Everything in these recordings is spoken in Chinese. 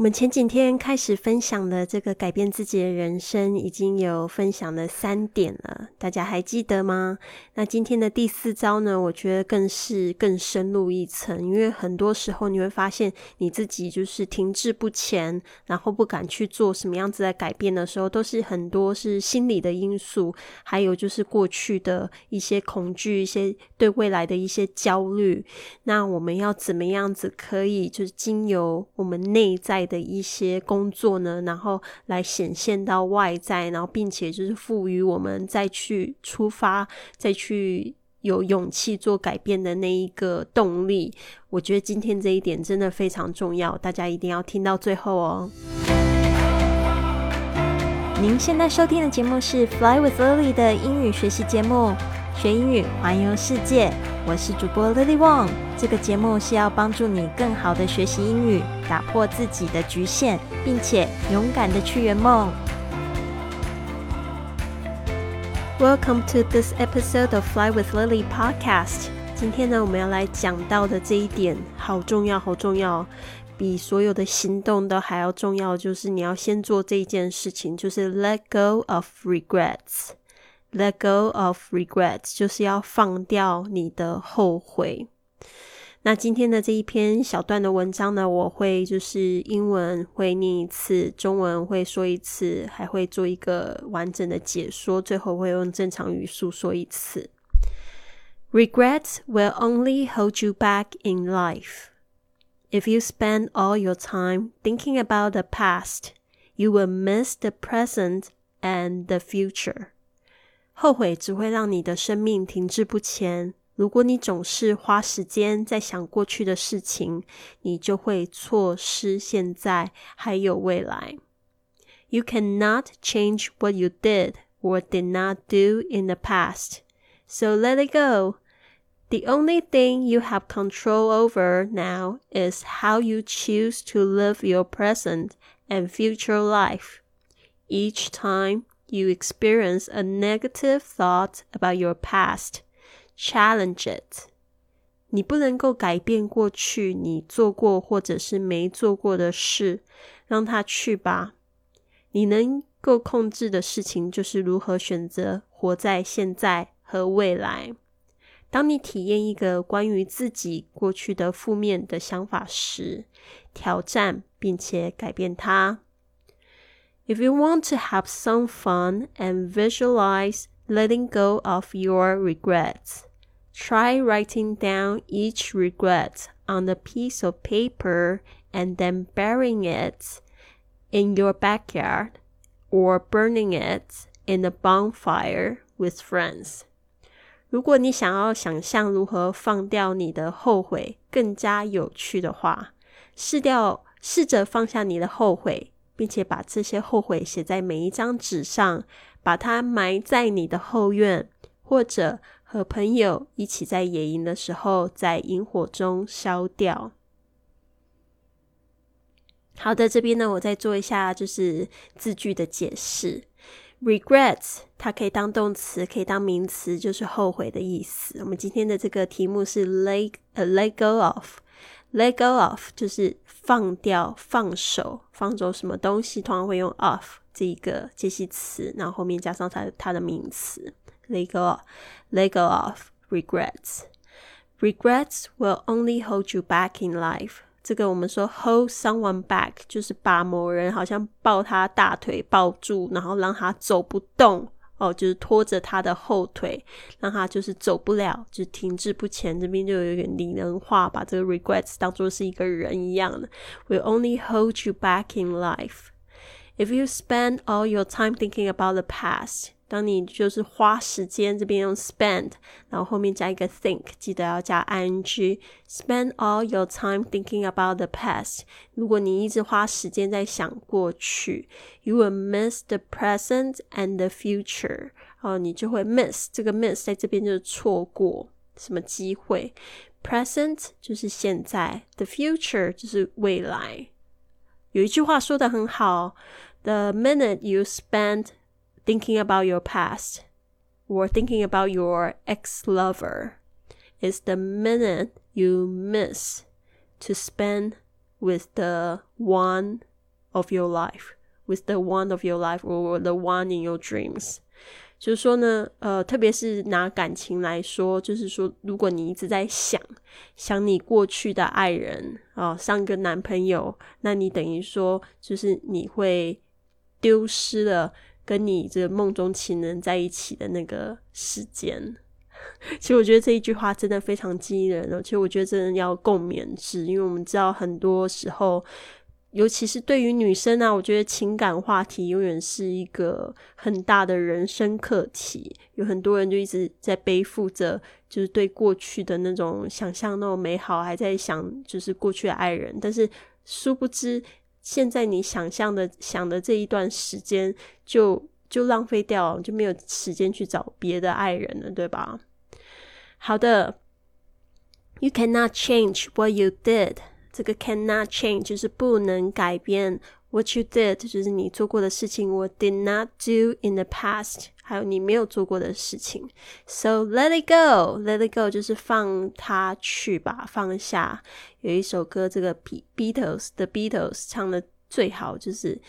我们前几天开始分享的这个改变自己的人生，已经有分享了三点了，大家还记得吗？那今天的第四招呢？我觉得更是更深入一层，因为很多时候你会发现你自己就是停滞不前，然后不敢去做什么样子的改变的时候，都是很多是心理的因素，还有就是过去的一些恐惧、一些对未来的一些焦虑。那我们要怎么样子可以就是经由我们内在？的一些工作呢，然后来显现到外在，然后并且就是赋予我们再去出发，再去有勇气做改变的那一个动力。我觉得今天这一点真的非常重要，大家一定要听到最后哦。您现在收听的节目是《Fly with Lily》的英语学习节目。学英语，环游世界。我是主播 Lily Wong。这个节目是要帮助你更好的学习英语，打破自己的局限，并且勇敢的去圆梦。Welcome to this episode of Fly with Lily podcast。今天呢，我们要来讲到的这一点，好重要，好重要，比所有的行动都还要重要，就是你要先做这一件事情，就是 Let go of regrets。Let go of regrets，就是要放掉你的后悔。那今天的这一篇小段的文章呢，我会就是英文会念一次，中文会说一次，还会做一个完整的解说，最后会用正常语速说一次。Regrets will only hold you back in life. If you spend all your time thinking about the past, you will miss the present and the future. 后悔只会让你的生命停滞不前。如果你总是花时间在想过去的事情，你就会错失现在还有未来。You cannot change what you did or did not do in the past, so let it go. The only thing you have control over now is how you choose to live your present and future life. Each time you experience a negative thought about your past, challenge it. 你不能够改变过去你做过或者是没做过的事，让它去吧。你能够控制的事情就是如何选择活在现在和未来。当你体验一个关于自己过去的负面的想法时，挑战并且改变它。If you want to have some fun and visualize letting go of your regrets, try writing down each regret on a piece of paper and then burying it in your backyard or burning it in a bonfire with friends. 如果你想要想象如何放掉你的后悔更加有趣的话，试掉试着放下你的后悔 并且把这些后悔写在每一张纸上，把它埋在你的后院，或者和朋友一起在野营的时候，在萤火中烧掉。好的，这边呢，我再做一下就是字句的解释。Regrets 它可以当动词，可以当名词，就是后悔的意思。我们今天的这个题目是 let 呃 let go of。Let go of 就是放掉、放手、放走什么东西，通常会用 off 这一个介系词，然后后面加上它它的名词。Let go, let go of regrets. Regrets will only hold you back in life. 这个我们说 hold someone back 就是把某人好像抱他大腿抱住，然后让他走不动。哦，就是拖着他的后腿，让他就是走不了，就停滞不前。这边就有点拟人化，把这个 regrets 当做是一个人一样的。We only hold you back in life if you spend all your time thinking about the past. 当你就是花时间，这边用 spend，然后后面加一个 think，记得要加 ing。Spend all your time thinking about the past。如果你一直花时间在想过去，you will miss the present and the future。哦，你就会 miss 这个 miss 在这边就是错过什么机会。Present 就是现在，the future 就是未来。有一句话说的很好：The minute you spend thinking about your past or thinking about your ex lover is the minute you miss to spend with the one of your life, with the one of your life or the one in your dreams。就是说呢，呃，特别是拿感情来说，就是说，如果你一直在想想你过去的爱人啊，上个男朋友，那你等于说，就是你会丢失了 跟你这个梦中情人在一起的那个时间。其实我觉得这一句话真的非常激人了。其实我觉得真的要共勉之，因为我们知道很多时候。尤其是对于女生啊，我觉得情感话题永远是一个很大的人生课题。有很多人就一直在背负着，就是对过去的那种想象那种美好，还在想就是过去的爱人。但是殊不知，现在你想象的想的这一段时间，就就浪费掉，就没有时间去找别的爱人了，对吧？好的，You cannot change what you did. 这个 cannot change 就是不能改变 what you did，就是你做过的事情。我 did not do in the past，还有你没有做过的事情。So let it go，let it go 就是放它去吧，放下。有一首歌，这个 Beatles 的 Beatles 唱的最好，就是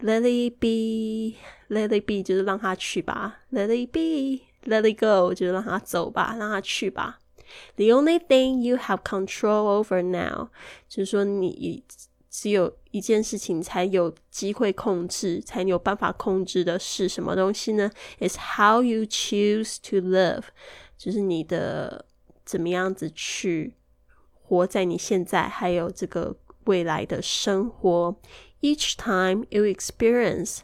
Let it be，Let it be 就是让它去吧，Let it be，Let it go 就是让它走吧，让它去吧。The only thing you have control over now，就是说你 只有一件事情才有机会控制，才有办法控制的是什么东西呢？Is how you choose to live，就是你的怎么样子去活在你现在还有这个未来的生活。Each time you experience，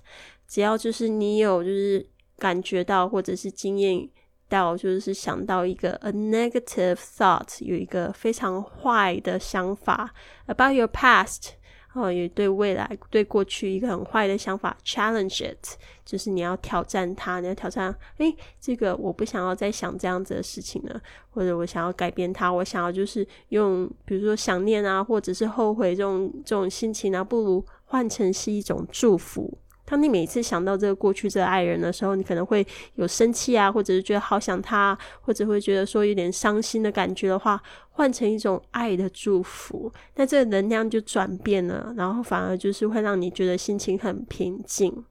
只要就是你有就是感觉到或者是经验。到就是想到一个 a negative thought，有一个非常坏的想法 about your past，哦，也对未来、对过去一个很坏的想法，challenge it，就是你要挑战它，你要挑战，诶，这个我不想要再想这样子的事情了，或者我想要改变它，我想要就是用，比如说想念啊，或者是后悔这种这种心情啊，不如换成是一种祝福。当你每次想到这个过去这个爱人的时候，你可能会有生气啊，或者是觉得好想他，或者会觉得说有点伤心的感觉的话，换成一种爱的祝福，那这个能量就转变了，然后反而就是会让你觉得心情很平静。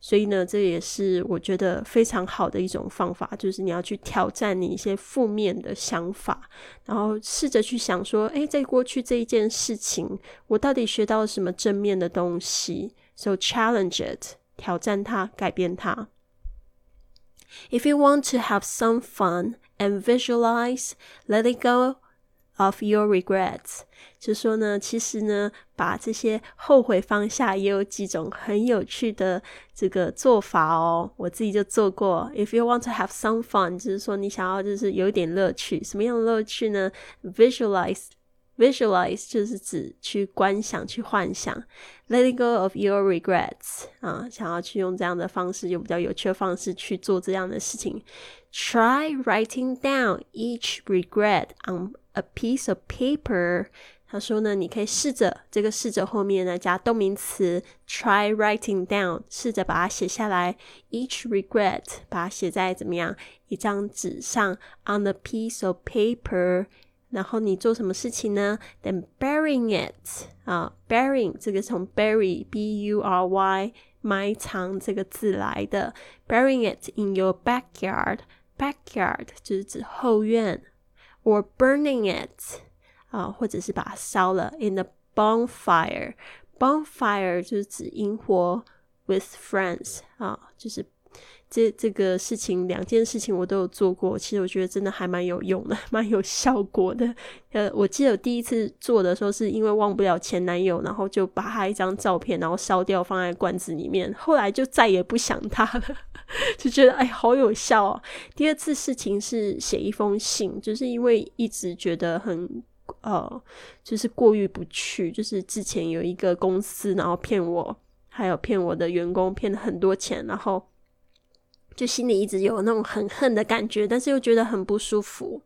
所以呢，这也是我觉得非常好的一种方法，就是你要去挑战你一些负面的想法，然后试着去想说，诶，在过去这一件事情，我到底学到了什么正面的东西 ？So challenge it，挑战它，改变它。If you want to have some fun and visualize, let it go of your regrets，就说呢，其实呢，把这些后悔放下，也有几种很有趣的这个做法哦。我自己就做过。If you want to have some fun，就是说你想要就是有一点乐趣，什么样的乐趣呢？Visualize。 Visualize 就是指去观想、去幻想，letting go of your regrets 啊，想要去用这样的方式，用比较有趣的方式去做这样的事情。Try writing down each regret on a piece of paper。他说呢，你可以试着这个试着后面呢加动名词，try writing down，试着把它写下来。Each regret，把它写在怎么样一张纸上，on a piece of paper。然后你做什么事情呢？Then burying it 啊，burying 这个从 bury b u r y 埋藏这个字来的，burying it in your backyard，backyard 就是指后院，or burning it 啊，或者是把它烧了，in the bonfire，bonfire 就是指萤火，with friends 啊，就是。这这个事情，两件事情我都有做过，其实我觉得真的还蛮有用的，蛮有效果的。呃，我记得第一次做的时候，是因为忘不了前男友，然后就把他一张照片，然后烧掉放在罐子里面，后来就再也不想他了，就觉得哎，好有效哦。第二次事情是写一封信，就是因为一直觉得很呃，就是过意不去，就是之前有一个公司，然后骗我，还有骗我的员工，骗了很多钱，然后。就心里一直有那种很恨的感觉，但是又觉得很不舒服，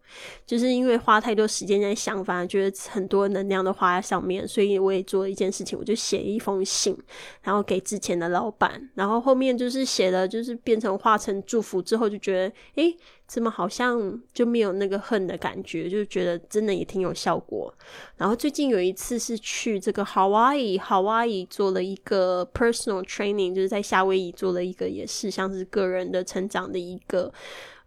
就是因为花太多时间在想，反而觉得很多能量都花在上面，所以我也做了一件事情，我就写一封信，然后给之前的老板，然后后面就是写的，就是变成化成祝福之后，就觉得诶。怎么好像就没有那个恨的感觉？就觉得真的也挺有效果。然后最近有一次是去这个 Hawaii，Hawaii 做了一个 personal training，就是在夏威夷做了一个也是像是个人的成长的一个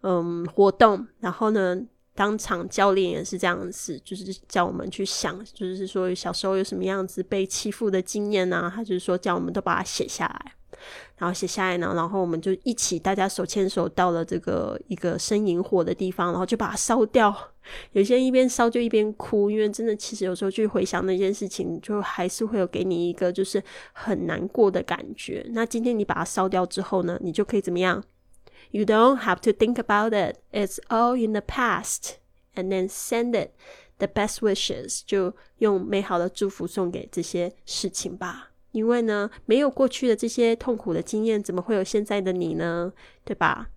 嗯活动。然后呢，当场教练也是这样子，就是叫我们去想，就是说小时候有什么样子被欺负的经验啊，他就是说叫我们都把它写下来。然后写下来呢，然后我们就一起，大家手牵手到了这个一个生萤火的地方，然后就把它烧掉。有些人一边烧就一边哭，因为真的，其实有时候去回想那件事情，就还是会有给你一个就是很难过的感觉。那今天你把它烧掉之后呢，你就可以怎么样？You don't have to think about it. It's all in the past, and then send it the best wishes. 就用美好的祝福送给这些事情吧。因为呢，没有过去的这些痛苦的经验，怎么会有现在的你呢？对吧？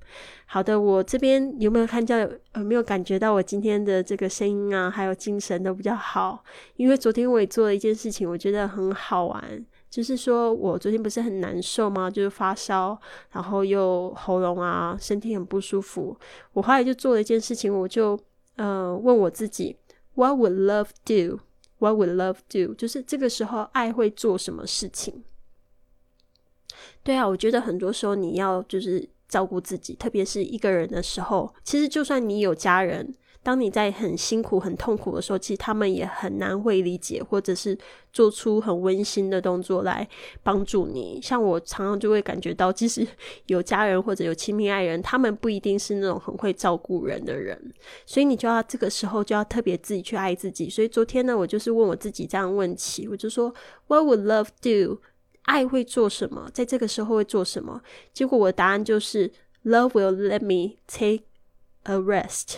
好的，我这边有没有看到？有没有感觉到我今天的这个声音啊，还有精神都比较好？因为昨天我也做了一件事情，我觉得很好玩，就是说我昨天不是很难受吗？就是发烧，然后又喉咙啊，身体很不舒服。我后来就做了一件事情，我就呃问我自己：What would love do？What would love do？就是这个时候，爱会做什么事情？对啊，我觉得很多时候你要就是照顾自己，特别是一个人的时候。其实就算你有家人。当你在很辛苦、很痛苦的时候，其实他们也很难会理解，或者是做出很温馨的动作来帮助你。像我常常就会感觉到，即使 有家人或者有亲密爱人，他们不一定是那种很会照顾人的人，所以你就要这个时候就要特别自己去爱自己。所以昨天呢，我就是问我自己这样问题，我就说：What would love do？爱会做什么？在这个时候会做什么？结果我的答案就是：Love will let me take a rest。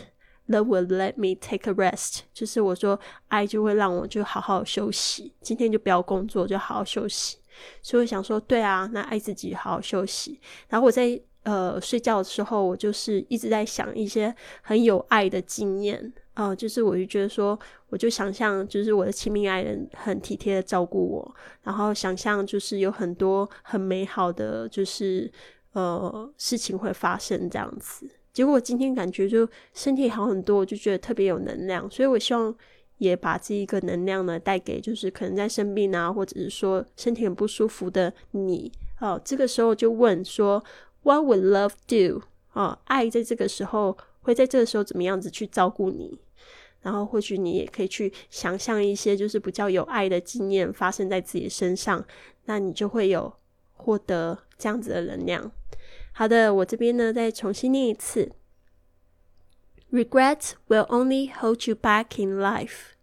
Love will let me take a rest，就是我说爱就会让我就好好休息，今天就不要工作，就好好休息。所以我想说，对啊，那爱自己，好好休息。然后我在呃睡觉的时候，我就是一直在想一些很有爱的经验啊，就是我就觉得说，我就想象就是我的亲密爱人很体贴的照顾我，然后想象就是有很多很美好的就是呃事情会发生这样子。结果今天感觉就身体好很多，我就觉得特别有能量，所以我希望也把这一个能量呢带给就是可能在生病啊，或者是说身体很不舒服的你。哦，这个时候就问说，What would love do？哦，爱在这个时候会在这个时候怎么样子去照顾你？然后或许你也可以去想象一些就是比较有爱的经验发生在自己身上，那你就会有获得这样子的能量。好的，我这边呢再重新念一次。Regret will only hold you back in life.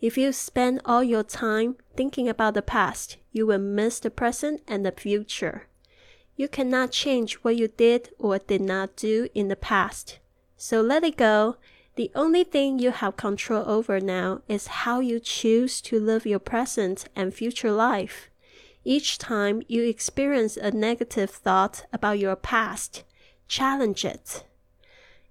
If you spend all your time thinking about the past, you will miss the present and the future. You cannot change what you did or did not do in the past. So let it go. The only thing you have control over now is how you choose to live your present and future life. Each time you experience a negative thought about your past, challenge it.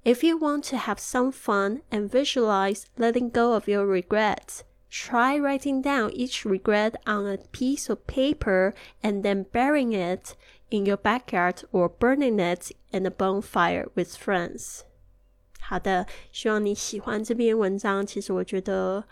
If you want to have some fun and visualize letting go of your regrets, try writing down each regret on a piece of paper and then burying it in your backyard or burning it in a bonfire with friends. 好的，希望你喜欢这篇文章。其实我觉得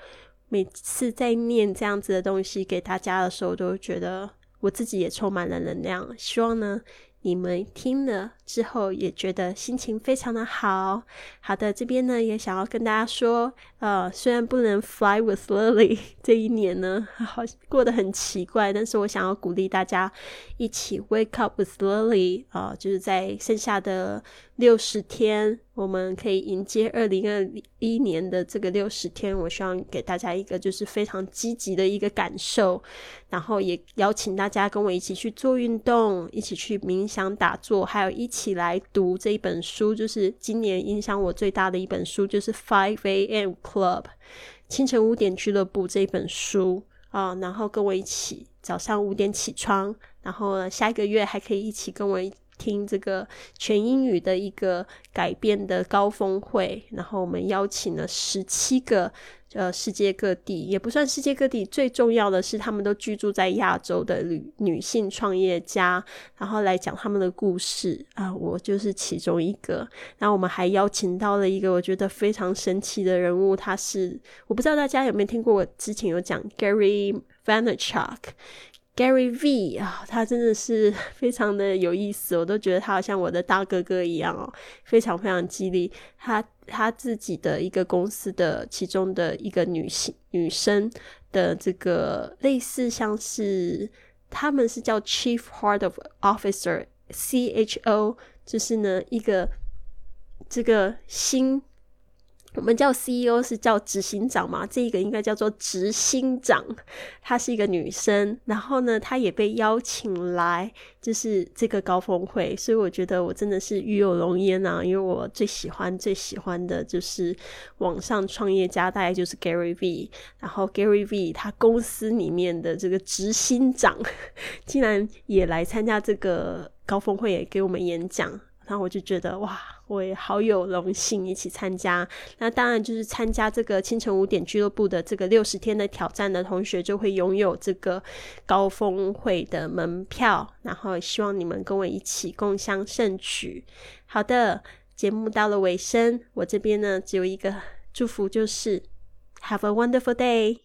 每次在念这样子的东西给大家的时候，都觉得我自己也充满了能量。希望呢，你们听了之后也觉得心情非常的好。好的，这边呢也想要跟大家说，呃，虽然不能 fly with Lily 这一年呢，好过得很奇怪，但是我想要鼓励大家一起 wake up with Lily 啊，就是在剩下的六十天。我们可以迎接二零二一年的这个六十天，我希望给大家一个就是非常积极的一个感受，然后也邀请大家跟我一起去做运动，一起去冥想打坐，还有一起来读这一本书，就是今年影响我最大的一本书，就是 Five A.M. Club 清晨五点俱乐部这一本书啊，然后跟我一起早上五点起床，然后下一个月还可以一起跟我听这个全英语的一个改编的高峰会，然后我们邀请了十七个呃世界各地，也不算世界各地，最重要的是他们都居住在亚洲的女女性创业家，然后来讲他们的故事啊，我就是其中一个。然后我们还邀请到了一个我觉得非常神奇的人物，他是我不知道大家有没有听过，我之前有讲 Gary Vaynerchuk。Gary V 啊，他真的是 非常的有意思，我都觉得他好像我的大哥哥一样哦，非常非常激励。他他自己的一个公司的其中的一个女性女生的这个类似像是他们是叫 Chief Heart of Officer C H O，就是呢一个这个新。我们叫 CEO 是叫执行长嘛？这个应该叫做执行长。她是一个女生，然后呢，她也被邀请来，就是这个高峰会。所以我觉得我真的是与有荣焉啊！因为我最喜欢、最喜欢的就是网上创业家，大概就是 Gary V。然后 Gary V 他公司里面的这个执行长，竟然也来参加这个高峰会，也给我们演讲。然后我就觉得哇，我也好有荣幸一起参加。那当然就是参加这个清晨五点俱乐部的这个六十天的挑战的同学，就会拥有这个高峰会的门票。然后希望你们跟我一起共襄盛举。好的，节目到了尾声，我这边呢只有一个祝福，就是 Have a wonderful day。